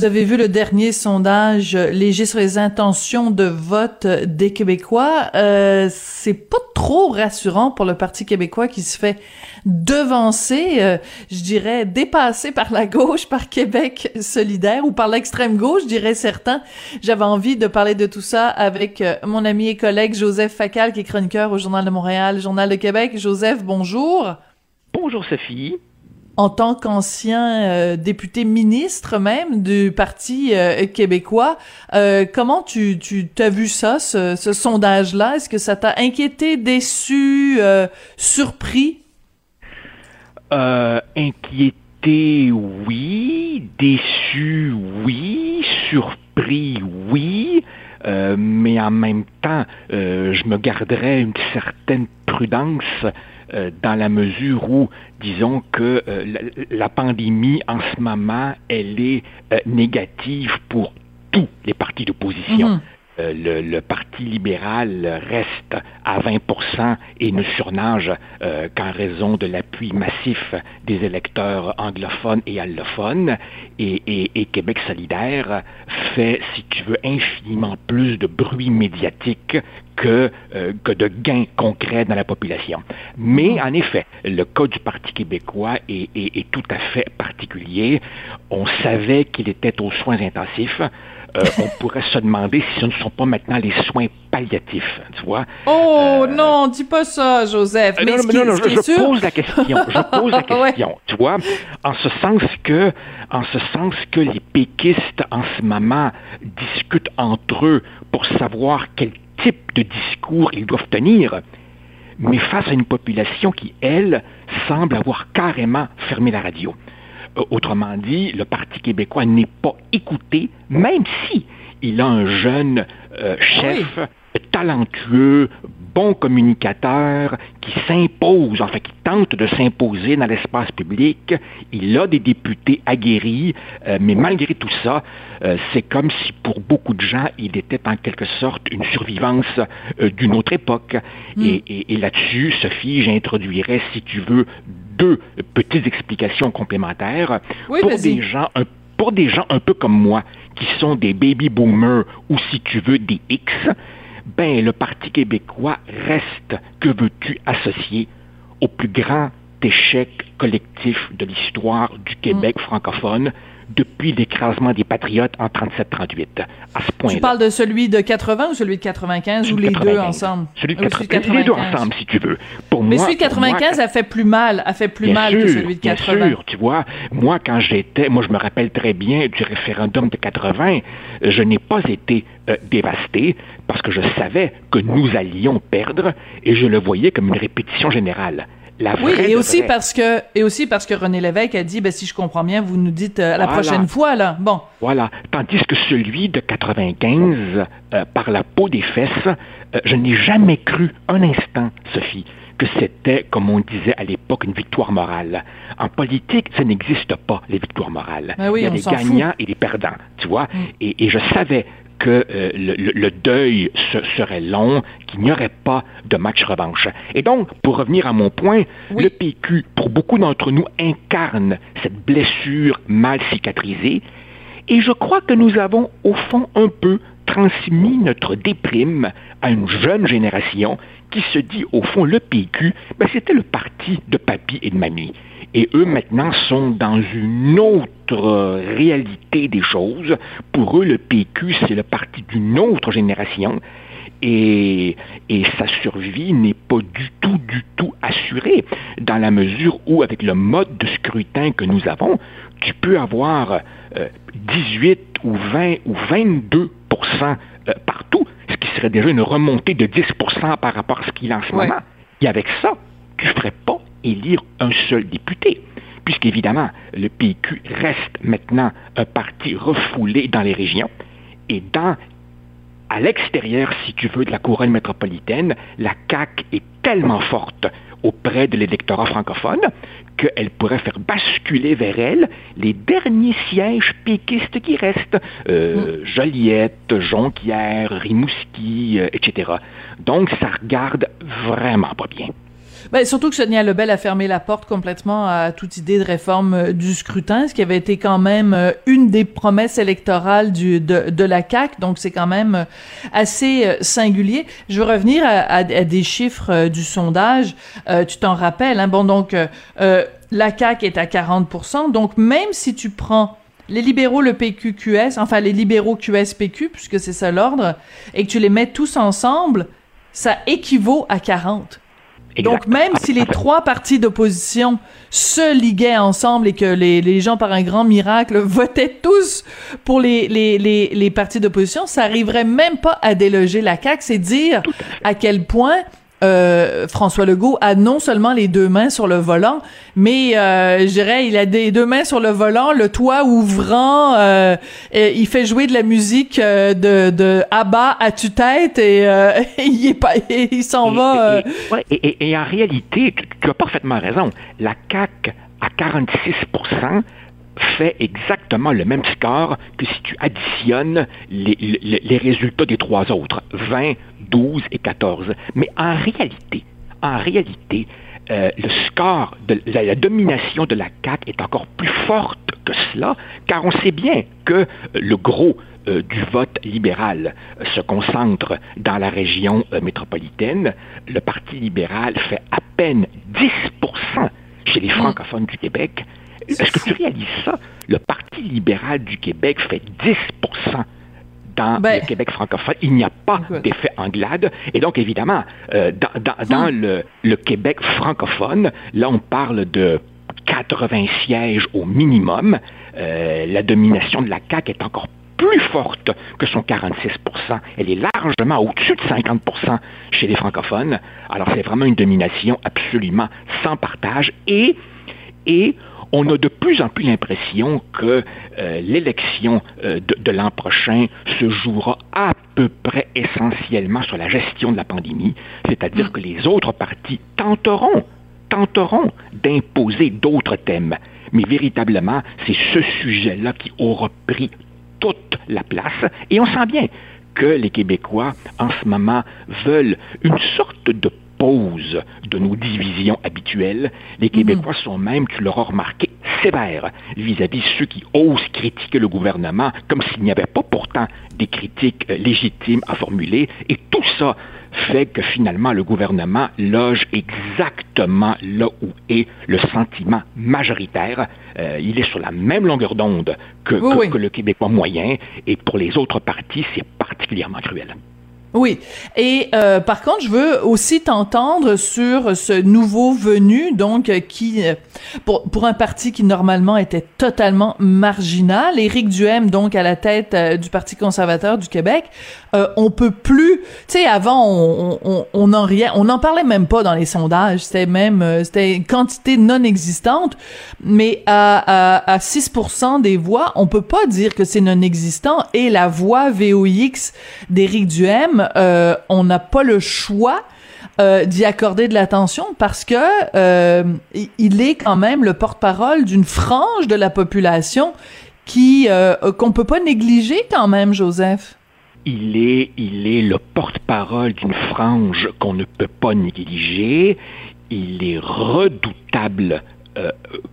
Vous avez vu le dernier sondage léger sur les intentions de vote des Québécois. Euh, c'est pas trop rassurant pour le Parti québécois qui se fait devancer, euh, je dirais, dépassé par la gauche, par Québec solidaire ou par l'extrême gauche, je dirais certains. J'avais envie de parler de tout ça avec euh, mon ami et collègue Joseph Facal, qui est chroniqueur au Journal de Montréal, Journal de Québec. Joseph, bonjour. Bonjour Sophie en tant qu'ancien euh, député ministre même du Parti euh, québécois. Euh, comment tu tu t'as vu ça, ce, ce sondage-là? Est-ce que ça t'a inquiété, déçu, surpris? Inquiété, oui. Déçu, oui. Surpris, oui. mais en même temps, je me garderais une certaine prudence euh, dans la mesure où, disons que euh, la, pandémie en ce moment, elle est euh, négative pour tous les partis d'opposition. Mhm. Euh, le, Parti libéral reste à 20% et ne surnage euh, qu'en raison de l'appui massif des électeurs anglophones et allophones. Et, Québec solidaire fait, si tu veux, infiniment plus de bruit médiatique que, euh, que de gains concrets dans la population. Mais en effet, le cas du Parti québécois est tout à fait particulier. On savait qu'il était aux soins intensifs. Euh, on pourrait se demander si ce ne sont pas maintenant les soins palliatifs, tu vois. Oh euh, non, dis pas ça, Joseph. Euh, mais non, non, non, je, pose la question. Je pose la question, tu vois, en ce sens que, en ce sens que les péquistes en ce moment discutent entre eux pour savoir quel type de discours ils doivent tenir mais face à une population qui, elle, semble avoir carrément fermé la radio. Euh, autrement dit, le Parti québécois n'est pas écouté, même si il a un jeune euh, chef talentueux, bon communicateur, qui s'impose, enfin qui tente de s'imposer dans l'espace public. Il a des députés aguerris, euh, mais malgré tout ça, c'est comme si pour beaucoup de gens, il était en quelque sorte une survivance d'une autre époque. Hmm. Et, et là-dessus, Sophie, j'introduirais, si tu veux, deux petites explications complémentaires pour des gens un pour des gens un peu comme moi, qui sont des baby boomers ou si tu veux des X, ben le Parti québécois reste, que veux-tu associer au plus grand échec collectif de l'histoire du Québec mm. francophone, depuis l'écrasement des Patriotes en 37-38. À ce point-là. Tu parles de celui de 80 ou celui de 95 ou les deux ensemble? Celui de, 95. Les deux ensemble, si tu veux. Pour Mais celui de 95 a fait plus mal, a fait plus mal que celui de 80. Bien sûr, tu vois. Moi, quand j'étais, moi, je me rappelle très bien du référendum de 80, je n'ai pas été euh, dévasté parce que je savais que nous allions perdre et je le voyais comme une répétition générale oui, et aussi parce que et aussi parce que René Lévesque a dit, ben si je comprends bien, vous nous dites euh, la prochaine fois là. Bon. Voilà. Tandis que celui de 95, euh, par la peau des fesses, euh, je n'ai jamais cru un instant, Sophie, que c'était, comme on disait à l'époque, une victoire morale. En politique, ça n'existe pas, les victoires morales. Ben oui, Il y a des gagnants et des perdants, tu vois. Mm. Et, et, je savais que euh, le, deuil serait long, qu'il n'y aurait pas de match revanche. Et donc, pour revenir à mon point, le PQ, pour beaucoup d'entre nous, incarne cette blessure mal cicatrisée. Et je crois que nous avons, au fond, un peu transmis notre déprime à une jeune génération qui se dit, au fond, le PQ, ben, c'était le parti de papy et de mamie. Et eux, maintenant, sont dans une autre réalité des choses. Pour eux, le PQ, c'est le parti d'une autre génération. Et, et, sa survie n'est pas du tout, du tout assurée, dans la mesure où, avec le mode de scrutin que nous avons, tu peux avoir 18 euh, ou 20 ou 22 euh, partout, ce qui serait déjà une remontée de 10% par rapport à ce qu'il a en ce moment. Et avec ça, tu ne ferais pas élire un seul député, puisqu'évidemment, le PQ reste maintenant un parti refoulé dans les régions et dans à l'extérieur, si tu veux, de la couronne métropolitaine, la CAQ est tellement forte auprès de l'électorat francophone qu'elle pourrait faire basculer vers elle les derniers sièges péquistes qui restent, euh, mm. Joliette, Jonquière, Rimouski, euh, etc. Donc, ça regarde vraiment pas bien. Ben, surtout que Sonia Lebel a fermé la porte complètement à toute idée de réforme euh, du scrutin, ce qui avait été quand même euh, une des promesses électorales du, de, de la CAQ. Donc, c'est quand même euh, assez singulier. Je veux revenir à, à, des chiffres du sondage. tu t'en rappelles, hein? Bon, donc, la CAQ est à 40 Donc, même si tu prends les libéraux, le PQQS, enfin les libéraux QSPQ, puisque c'est ça l'ordre, et que tu les mets tous ensemble, ça équivaut à 40. Donc, même si les trois partis d'opposition se liguaient ensemble et que les, les, gens, par un grand miracle, votaient tous pour les, les, les, les partis d'opposition, ça arriverait même pas à déloger la CAQ. C'est dire à quel point euh, François Legault a non seulement les deux mains sur le volant, mais euh, je dirais il a des deux mains sur le volant, le toit ouvrant, euh, il fait jouer de la musique euh, de, de Abba à tue-tête et il est pas, il s'en va. Et, et, et, en réalité, tu, tu, as parfaitement raison. La CAC à 46 fait exactement le même score que si tu additionnes les, les, les, résultats des trois autres, 20, 12 et 14. Mais en réalité, en réalité, euh, le score, de la, la, domination de la CAQ est encore plus forte que cela, car on sait bien que le gros euh, du vote libéral se concentre dans la région euh, métropolitaine. Le Parti libéral fait à peine 10% chez les francophones du Québec est-ce que tu réalises ça? Le Parti libéral du Québec fait 10% dans ben, le Québec francophone. Il n'y a pas d'effet Anglade. Et donc, évidemment, euh, dans, hmm. le, Québec francophone, là, on parle de 80 sièges au minimum. Euh, la domination de la CAQ est encore plus forte que son 46% Elle est largement au-dessus de 50% chez les francophones. Alors, c'est vraiment une domination absolument sans partage. Et, et on a de plus en plus l'impression que euh, l'élection euh, de, l'an prochain se jouera à peu près essentiellement sur la gestion de la pandémie, c'est-à-dire mm. que les autres partis tenteront, tenteront d'imposer d'autres thèmes. Mais véritablement, c'est ce sujet-là qui aura pris toute la place. Et on sent bien que les Québécois, en ce moment, veulent une sorte de de nos divisions habituelles. Les mhm. Québécois sont même, tu l'auras remarqué, sévères vis-à-vis ceux qui osent critiquer le gouvernement comme s'il n'y avait pas pourtant des critiques euh, légitimes à formuler. Et tout ça fait que finalement le gouvernement loge exactement là où est le sentiment majoritaire. Euh, il est sur la même longueur d'onde que, que le Québécois moyen et pour les autres partis, c'est particulièrement cruel. Oui. Et euh, par contre, je veux aussi t'entendre sur ce nouveau venu, donc qui euh, pour pour un parti qui normalement était totalement marginal, Éric Duhem, donc à la tête euh, du Parti conservateur du Québec, euh, on peut plus. Tu sais, avant on on on en rien, on n'en parlait même pas dans les sondages. C'était même c'était une quantité non existante, mais à à, à 6% des voix, on peut pas dire que c'est non existant. Et la voix VOX d'Éric Duhem euh, on n'a pas le choix euh, d'y accorder de l'attention parce que euh, il est quand même le porte-parole d'une frange de la population qui qu'on peut pas négliger quand même, Joseph. Il est, il est le porte-parole d'une frange qu'on ne peut pas négliger. Il est redoutable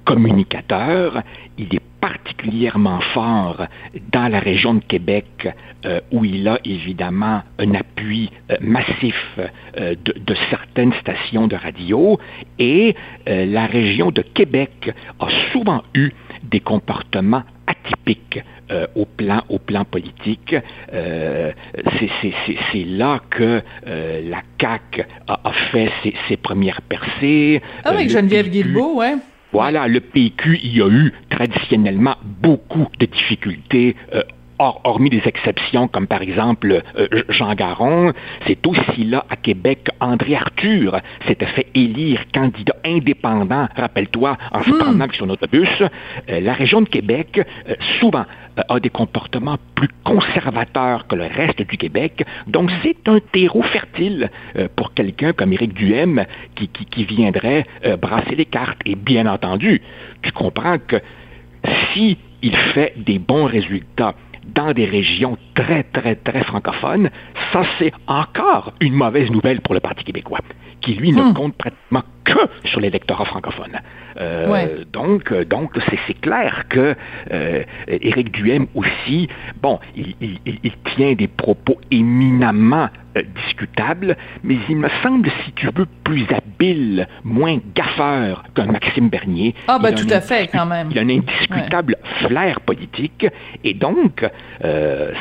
communicateur. Il est particulièrement fort dans la région de Québec, euh, où il a évidemment un appui euh, massif euh, de, de, certaines stations de radio, et la région de Québec a souvent eu des comportements atypiques au, plan, au plan politique. C'est là que la CAQ a, a fait ses, ses, premières percées. Ah, avec Geneviève Guilbeault, ouais. Voilà, le PQ y a eu traditionnellement beaucoup de difficultés euh, hormis des exceptions comme par exemple euh, Jean Garon, c'est aussi là à Québec André Arthur s'était fait élire candidat indépendant, rappelle-toi, en se hmm. promenant avec son autobus. Euh, la région de Québec, euh, souvent, a des comportements plus conservateurs que le reste du Québec. Donc, c'est un terreau fertile pour quelqu'un comme Éric Duhem qui, qui, qui viendrait brasser les cartes. Et bien entendu, tu comprends que si il fait des bons résultats dans des régions très, très, très francophones, ça c'est encore une mauvaise nouvelle pour le Parti québécois, qui lui ne hmm. compte pratiquement que sur l'électorat francophone. Euh, donc, euh, donc c'est clair que euh, Éric Duhem aussi, bon, il, tient des propos éminemment discutables, mais il me semble, si tu veux, plus habile, moins gaffeur qu'un Maxime Bernier. Ah, ben tout à fait, quand même. Il a un indiscutable flair politique, et donc,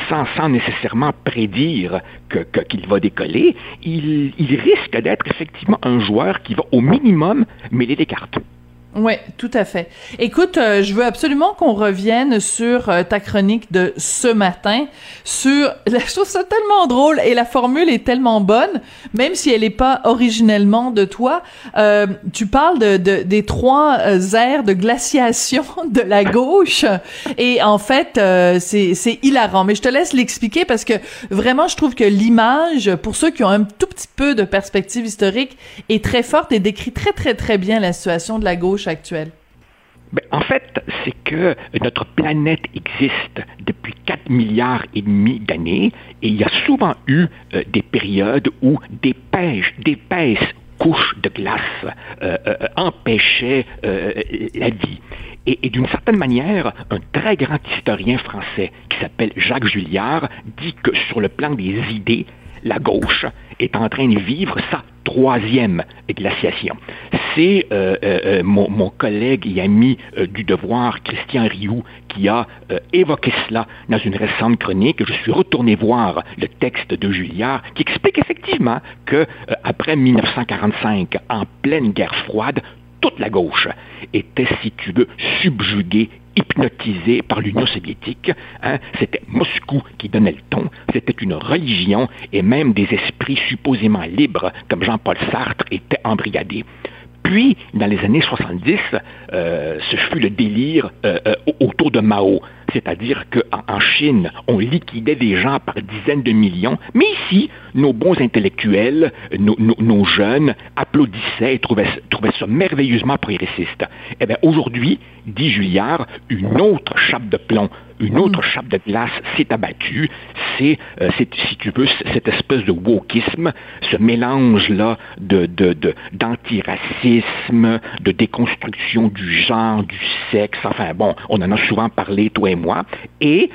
sans, sans nécessairement prédire qu'il que, va décoller, il, il risque d'être effectivement un joueur qui va au minimum mêler des cartes. Oui, tout à fait. Écoute, euh, je veux absolument qu'on revienne sur euh, ta chronique de ce matin, sur, trouve ça tellement drôle et la formule est tellement bonne, même si elle n'est pas originellement de toi. Euh, tu parles de, de des trois aires de glaciation de la gauche et en fait, c'est hilarant. Mais je te laisse l'expliquer parce que vraiment, je trouve que l'image, pour ceux qui ont un tout petit peu de perspective historique, est très forte et décrit très très très bien la situation de la gauche actuelle? Ben, en fait, c'est que notre planète existe depuis 4 milliards et demi d'années et il y a souvent eu euh, des périodes où d'épaisses couches de glace euh, euh, empêchaient la vie. Et, et d'une certaine manière, un très grand historien français qui s'appelle Jacques Julliard dit que sur le plan des idées, la gauche est en train de vivre sa troisième glaciation. C'est euh, euh, euh, mon, collègue et ami du devoir, Christian Rioux, qui a évoqué cela dans une récente chronique. Je suis retourné voir le texte de Julliard qui explique effectivement que après 1945, en pleine guerre froide, toute la gauche était, si tu veux, subjuguée hypnotisé par l'Union soviétique. Hein. C'était Moscou qui donnait le ton. C'était une religion et même des esprits supposément libres comme Jean-Paul Sartre étaient embrigadés. Puis, dans les années 70, euh, ce fut le délire euh, euh, autour de Mao. C'est-à-dire qu'en en Chine, on liquidait des gens par dizaines de millions, mais ici, nos bons intellectuels, nos, jeunes applaudissaient et trouvaient, trouvaient, ça merveilleusement progressiste. Eh bien, aujourd'hui, dit Julliard, une autre chape de plomb une autre mm. chape de glace s'est abattue. C'est, euh, si tu veux, cette espèce de wokisme, ce mélange-là de, de, d'antiracisme, de déconstruction du genre, du sexe. Enfin bon, on en a souvent parlé, toi et moi. Et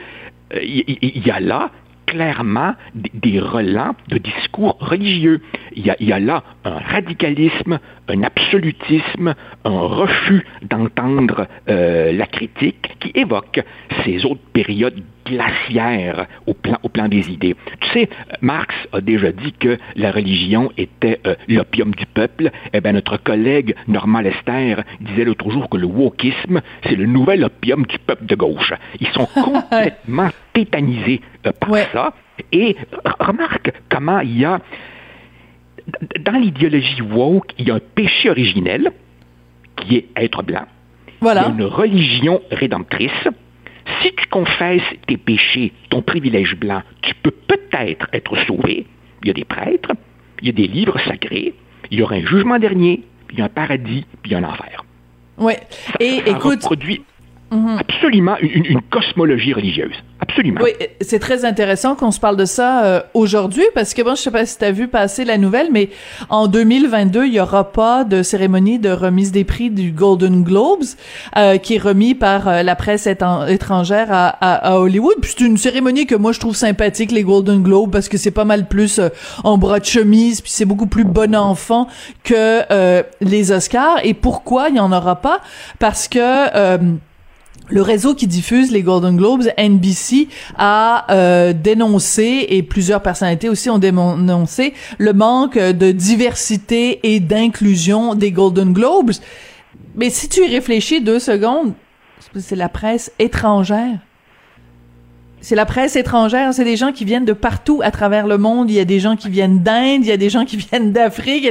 il euh, y, y, a là clairement des relents de discours religieux. Il y, a, là un radicalisme, un absolutisme, un refus d'entendre euh, la critique qui évoque ces autres périodes glaciaires au plan, au plan des idées. Tu sais, Marx a déjà dit que la religion était euh, l'opium du peuple. Eh bien, notre collègue Normand Lester disait l'autre jour que le wokisme, c'est le nouvel opium du peuple de gauche. Ils sont complètement tétanisés euh, par ça. Et remarque comment il y a dans l'idéologie woke, il y a un péché originel qui est être blanc. Voilà. Il y a une religion rédemptrice. Si tu confesses tes péchés, ton privilège blanc, tu peux peut-être être sauvé. Il y a des prêtres, il y a des livres sacrés, il y aura un jugement dernier, il y a un paradis, puis il y a un enfer. Oui. Et écoute. Mhm. absolument une, cosmologie religieuse. Absolument. Oui, c'est très intéressant qu'on se parle de ça euh, aujourd'hui parce que bon, je sais pas si tu as vu passer la nouvelle, mais en 2022, il y aura pas de cérémonie de remise des prix du Golden Globes euh, qui est remis par euh, la presse étrangère à, à, Hollywood. Puis c'est une cérémonie que moi je trouve sympathique les Golden Globes parce que c'est pas mal plus en bras de chemise puis c'est beaucoup plus bon enfant que les Oscars. Et pourquoi il y en aura pas? Parce que le réseau qui diffuse les Golden Globes, NBC, a euh, dénoncé, et plusieurs personnalités aussi ont dénoncé, le manque de diversité et d'inclusion des Golden Globes. Mais si tu y réfléchis deux secondes, c'est la presse étrangère c'est la presse étrangère, c'est des gens qui viennent de partout à travers le monde. Il y a des gens qui viennent d'Inde, il y a des gens qui viennent d'Afrique.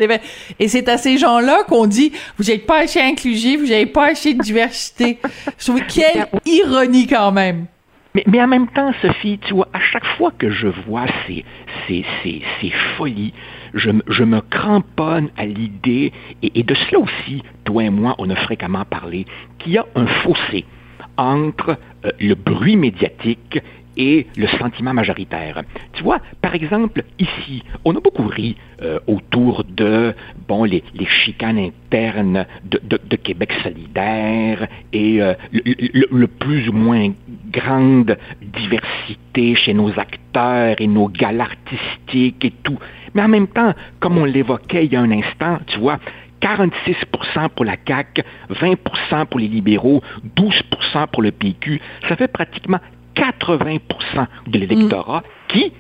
Et c'est à ces gens-là qu'on dit, vous n'êtes pas assez inclusif, vous n'avez pas assez de diversité. Je trouve quelle ironie quand même. Mais, mais, en même temps, Sophie, tu vois, à chaque fois que je vois ces, ces, ces, ces folies, je, me cramponne à l'idée, et, et de cela aussi, toi et moi, on a fréquemment parlé, qu'il y a un fossé entre euh, le bruit médiatique et le sentiment majoritaire. Tu vois, par exemple, ici, on a beaucoup ri euh, autour de bon les, les chicanes internes de, Québec solidaire et euh, le, le, plus ou moins grande diversité chez nos acteurs et nos galas artistiques et tout. Mais en même temps, comme on l'évoquait il y a un instant, tu vois, 46% pour la CAQ, 20% pour les libéraux, 12% pour le PQ. Ça fait pratiquement 80% de l'électorat qui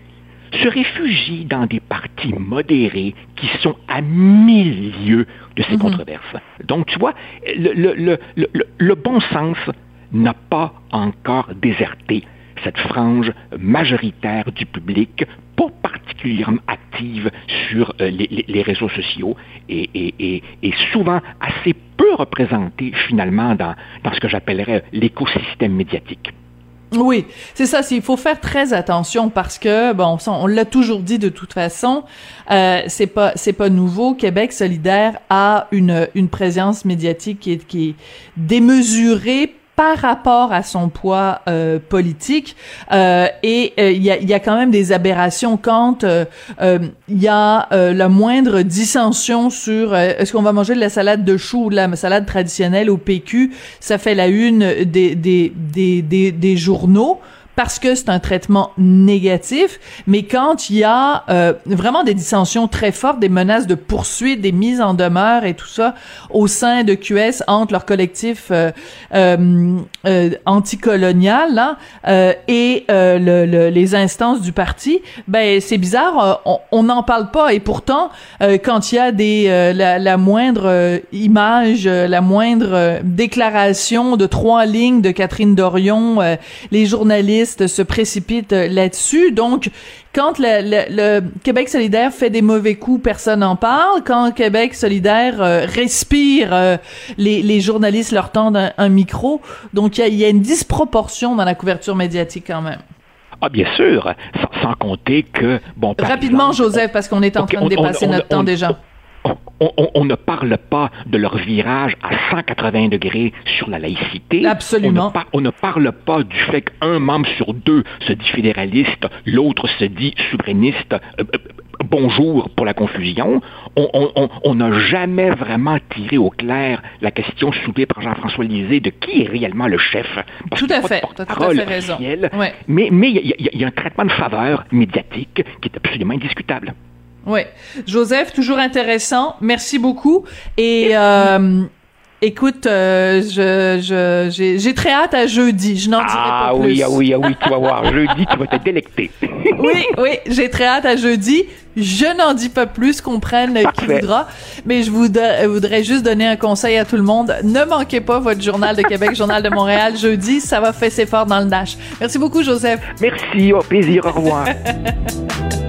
se réfugie dans des partis modérés qui sont à milieu de ces mhm. controverses. Donc, tu vois, le, le bon sens n'a pas encore déserté cette frange majoritaire du public, pas particulièrement active sur euh, les, réseaux sociaux et, souvent assez peu représentée finalement dans, dans ce que j'appellerais l'écosystème médiatique. Oui, c'est ça. Il faut faire très attention parce que bon, on l'a toujours dit de toute façon, euh, c'est pas c'est pas nouveau. Québec solidaire a une une présence médiatique qui est qui est démesurée par rapport à son poids euh, politique euh, et euh, il y, a, quand même des aberrations quand il y a la moindre dissension sur est-ce qu'on va manger de la salade de choux ou de la salade traditionnelle au PQ ça fait la une des, des, des, des journaux parce que c'est un traitement négatif, mais quand il y a euh, vraiment des dissensions très fortes, des menaces de poursuite, des mises en demeure et tout ça au sein de QS entre leur collectif euh, euh, euh anticolonial là, euh, et le, les instances du parti, ben c'est bizarre, on n'en parle pas. Et pourtant quand il y a des la, la, moindre image, la moindre déclaration de trois lignes de Catherine Dorion, les journalistes se précipitent là-dessus. Donc, quand le, Québec solidaire fait des mauvais coups, personne n'en parle. Quand Québec solidaire euh, respire, euh, les, journalistes leur tendent un, micro. Donc, il y, a, une disproportion dans la couverture médiatique quand même. Ah, bien sûr, sans, compter que... bon. Rapidement, Joseph, parce qu'on est en train de dépasser notre temps déjà on, ne parle pas de leur virage à 180 degrés sur la laïcité. Absolument. On ne, parle pas du fait qu'un membre sur deux se dit fédéraliste, l'autre se dit souverainiste. Euh, euh, bonjour pour la confusion. On n'a jamais vraiment tiré au clair la question soulevée par Jean-François Lisée de qui est réellement le chef. tout à fait, tu as tout à fait raison. Mais il y, a un traitement de faveur médiatique qui est absolument indiscutable. Oui. Joseph, toujours intéressant. Merci beaucoup. Et euh, écoute, euh, je, j'ai, j'ai très hâte à jeudi. Je n'en dirai pas ah plus. Oui, ah oui, ah oui, tu vas voir. jeudi, tu vas te délecter. oui, oui, j'ai très hâte à jeudi. Je n'en dis pas plus, qu'on prenne qui voudra. Mais je vous voudrais juste donner un conseil à tout le monde. Ne manquez pas votre Journal de Québec, Journal de Montréal jeudi. Ça va faire ses forts dans le Nash. Merci beaucoup, Joseph. Merci, au plaisir. Au revoir.